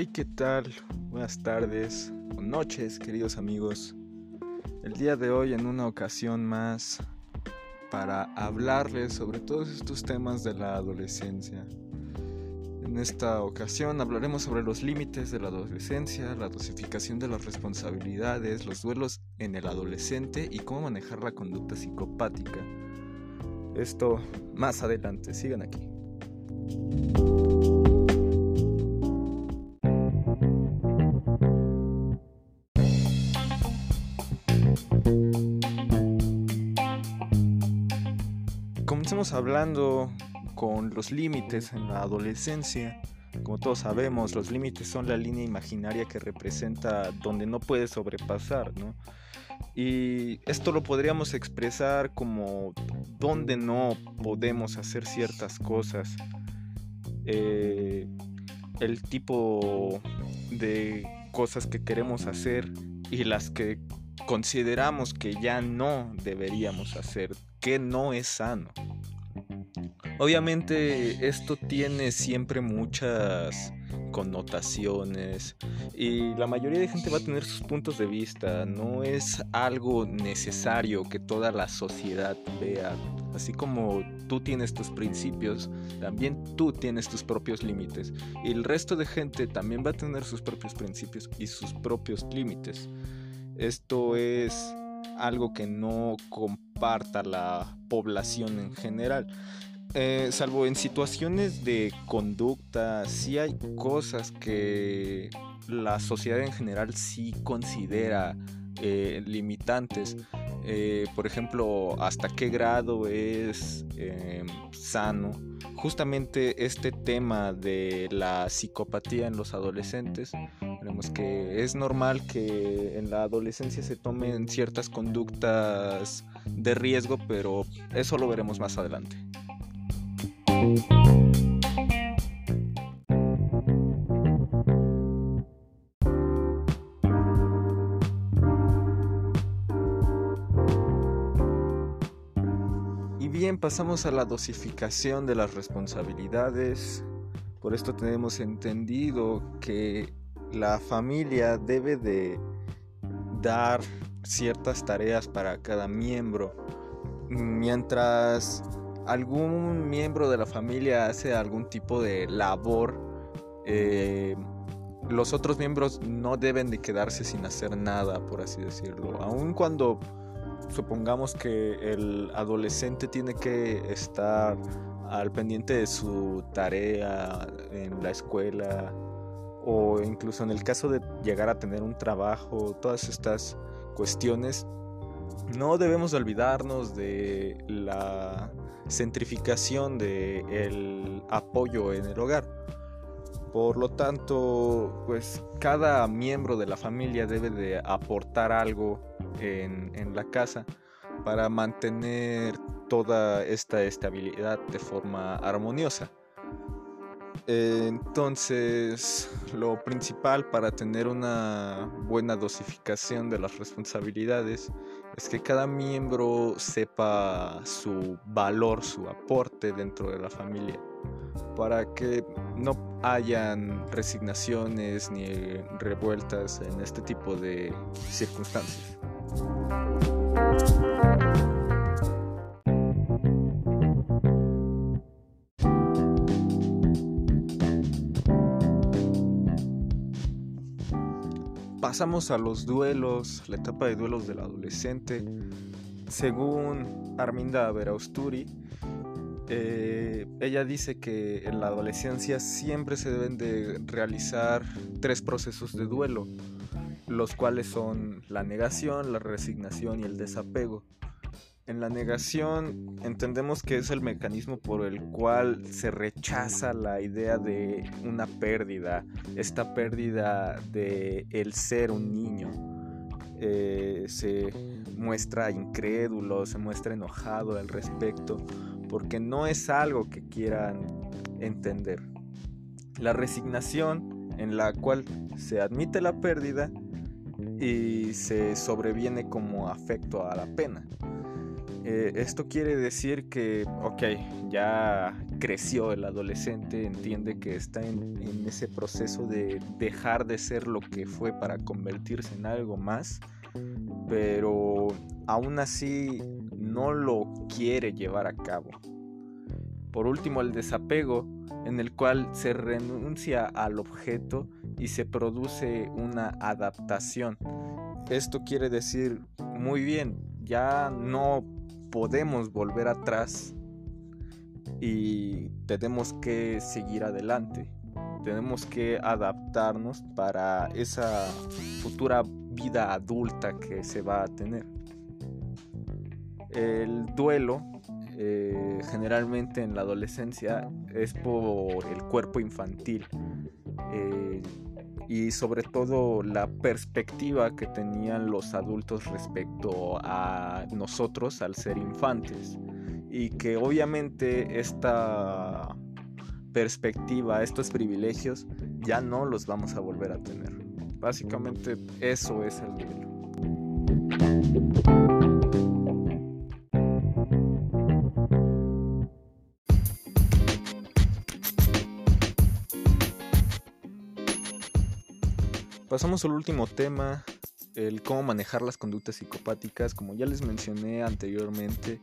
Hey, ¿qué tal? Buenas tardes o noches, queridos amigos. El día de hoy en una ocasión más para hablarles sobre todos estos temas de la adolescencia. En esta ocasión hablaremos sobre los límites de la adolescencia, la dosificación de las responsabilidades, los duelos en el adolescente y cómo manejar la conducta psicopática. Esto más adelante, sigan aquí. Comencemos hablando con los límites en la adolescencia. Como todos sabemos, los límites son la línea imaginaria que representa donde no puedes sobrepasar, ¿no? Y esto lo podríamos expresar como donde no podemos hacer ciertas cosas. Eh, el tipo de cosas que queremos hacer y las que consideramos que ya no deberíamos hacer, que no es sano. Obviamente esto tiene siempre muchas connotaciones y la mayoría de gente va a tener sus puntos de vista, no es algo necesario que toda la sociedad vea, así como tú tienes tus principios, también tú tienes tus propios límites y el resto de gente también va a tener sus propios principios y sus propios límites. Esto es algo que no comparta la población en general. Eh, salvo en situaciones de conducta, sí hay cosas que la sociedad en general sí considera eh, limitantes. Eh, por ejemplo, hasta qué grado es sano. Justamente este tema de la psicopatía en los adolescentes, vemos que es normal que en la adolescencia se tomen ciertas conductas de riesgo, pero eso lo veremos más adelante. Y bien, pasamos a la dosificación de las responsabilidades. Por esto tenemos entendido que la familia debe de dar ciertas tareas para cada miembro, mientras algún miembro de la familia hace algún tipo de labor, eh, los otros miembros no deben de quedarse sin hacer nada, por así decirlo. Aun cuando supongamos que el adolescente tiene que estar al pendiente de su tarea en la escuela o incluso en el caso de llegar a tener un trabajo, todas estas cuestiones, no debemos olvidarnos de la centrificación del apoyo en el hogar. Por lo tanto, pues cada miembro de la familia debe de aportar algo en, en la casa para mantener toda esta estabilidad de forma armoniosa. Entonces, lo principal para tener una buena dosificación de las responsabilidades es que cada miembro sepa su valor, su aporte dentro de la familia, para que no hayan resignaciones ni revueltas en este tipo de circunstancias. Pasamos a los duelos, la etapa de duelos del adolescente. Según Arminda Verausturi, eh, ella dice que en la adolescencia siempre se deben de realizar tres procesos de duelo, los cuales son la negación, la resignación y el desapego. En la negación entendemos que es el mecanismo por el cual se rechaza la idea de una pérdida, esta pérdida de el ser un niño. Eh, se muestra incrédulo, se muestra enojado al respecto, porque no es algo que quieran entender. La resignación en la cual se admite la pérdida y se sobreviene como afecto a la pena. Eh, esto quiere decir que, ok, ya creció el adolescente, entiende que está en, ese proceso de dejar de ser lo que fue para convertirse en algo más, pero aún así no lo quiere llevar a cabo. Por último, el desapego, en el cual se renuncia al objeto y se produce una adaptación. Esto quiere decir, muy bien, ya no podemos volver atrás y tenemos que seguir adelante. Tenemos que adaptarnos para esa futura vida adulta que se va a tener. El duelo eh, generalmente en la adolescencia es por el cuerpo infantil eh, y sobre todo la perspectiva que tenían los adultos respecto a nosotros al ser infantes y que obviamente esta perspectiva, estos privilegios ya no los vamos a volver a tener. Básicamente eso es el duelo. Pasamos al último tema, el cómo manejar las conductas psicopáticas. Como ya les mencioné anteriormente,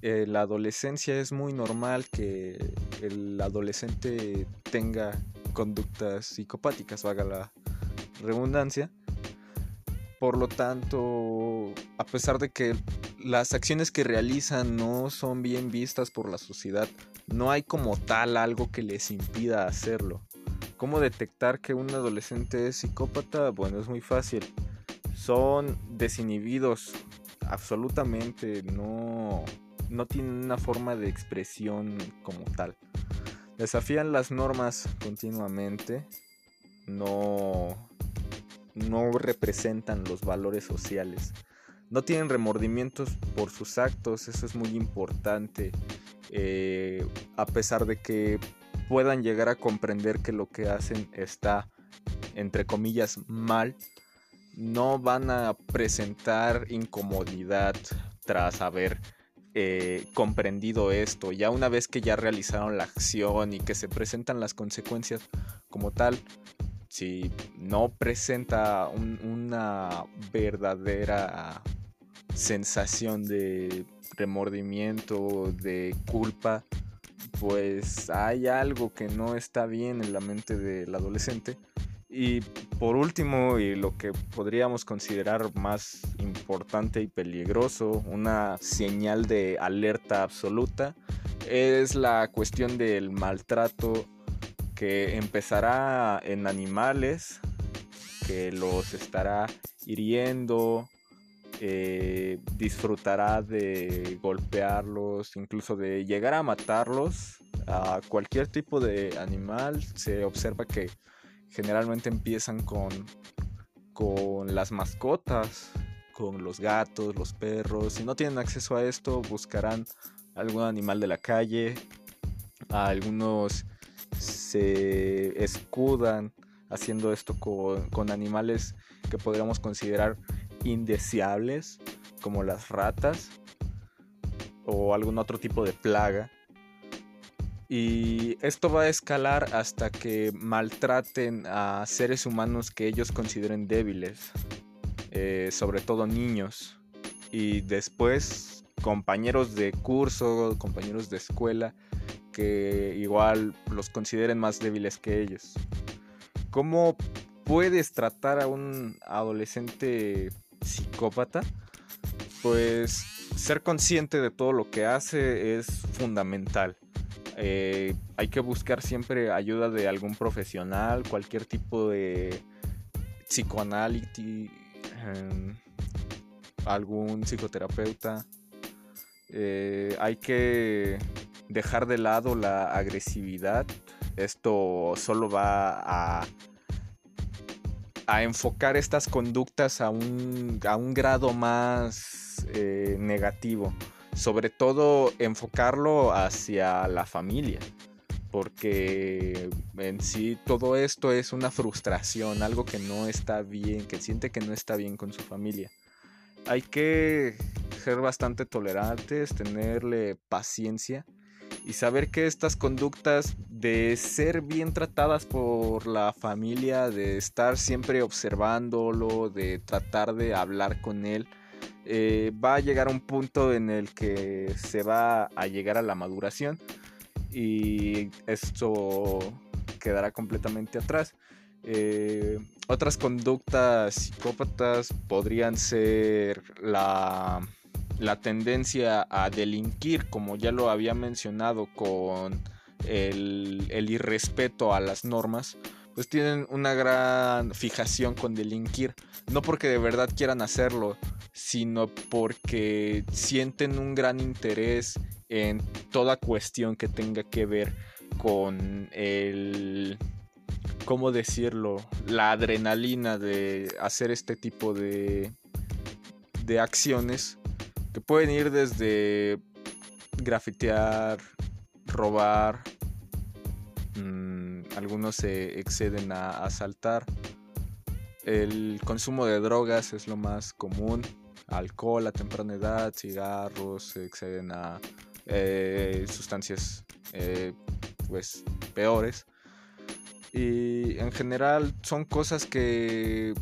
eh, la adolescencia es muy normal que el adolescente tenga conductas psicopáticas, valga la redundancia. Por lo tanto, a pesar de que las acciones que realizan no son bien vistas por la sociedad, no hay como tal algo que les impida hacerlo. ¿Cómo detectar que un adolescente es psicópata? Bueno, es muy fácil. Son desinhibidos, absolutamente, no, no tienen una forma de expresión como tal. Desafían las normas continuamente, no, no representan los valores sociales. No tienen remordimientos por sus actos, eso es muy importante. Eh, a pesar de que puedan llegar a comprender que lo que hacen está, entre comillas, mal, no van a presentar incomodidad tras haber eh, comprendido esto. Ya una vez que ya realizaron la acción y que se presentan las consecuencias como tal, si no presenta una verdadera sensación de remordimiento, de culpa, pues hay algo que no está bien en la mente del adolescente. Y por último, y lo que podríamos considerar más importante y peligroso, una señal de alerta absoluta, es la cuestión del maltrato que empezará en animales, que los estará hiriendo, eh, disfrutará de golpearlos, incluso de llegar a matarlos. A cualquier tipo de animal se observa que generalmente empiezan con, con las mascotas, con los gatos, los perros. Si no tienen acceso a esto, buscarán algún animal de la calle. algunos se escudan haciendo esto con animales que podríamos considerar indeseables como las ratas o algún otro tipo de plaga. Y esto va a escalar hasta que maltraten a seres humanos que ellos consideren débiles, eh, sobre todo niños. Y después compañeros de curso, compañeros de escuela, que igual los consideren más débiles que ellos. ¿Cómo puedes tratar a un adolescente psicópata, pues ser consciente de todo lo que hace es fundamental. Eh, hay que buscar siempre ayuda de algún profesional, cualquier tipo de psicoanálisis, em, algún psicoterapeuta. Eh, hay que dejar de lado la agresividad. Esto solo va a a enfocar estas conductas a un, a un grado más eh, negativo. Sobre todo enfocarlo hacia la familia. Porque en sí todo esto es una frustración, algo que no está bien, que siente que no está bien con su familia. Hay que ser bastante tolerantes, tenerle paciencia y saber que estas conductas de ser bien tratadas por la familia, de estar siempre observándolo, de tratar de hablar con él, eh, va a llegar a un punto en el que se va a llegar a la maduración y esto quedará completamente atrás. Eh, otras conductas psicópatas podrían ser la, tendencia a delinquir, como ya lo había mencionado con el, el irrespeto a las normas, pues tienen una gran fijación con delinquir. No porque de verdad quieran hacerlo, sino porque sienten un gran interés en toda cuestión que tenga que ver con el ¿cómo decirlo? La adrenalina de hacer este tipo de, de acciones que pueden ir desde grafitear, robar, mm, algunos se exceden a asaltar. El consumo de drogas es lo más común. Alcohol a temprana edad, cigarros, se exceden a eh, sustancias eh, pues peores. Y en general son cosas que,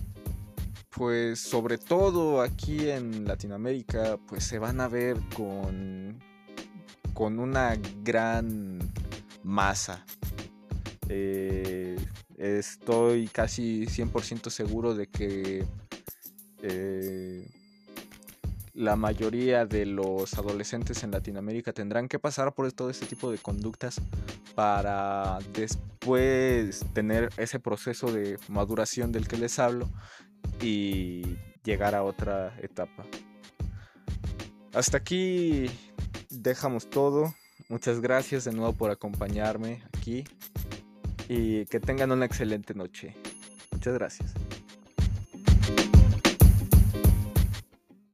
pues sobre todo aquí en Latinoamérica, pues se van a ver con, con una gran masa. Eh, estoy casi 100% seguro de que eh, la mayoría de los adolescentes en Latinoamérica tendrán que pasar por todo este tipo de conductas para después tener ese proceso de maduración del que les hablo y llegar a otra etapa. Hasta aquí dejamos todo. Muchas gracias de nuevo por acompañarme aquí y que tengan una excelente noche. Muchas gracias.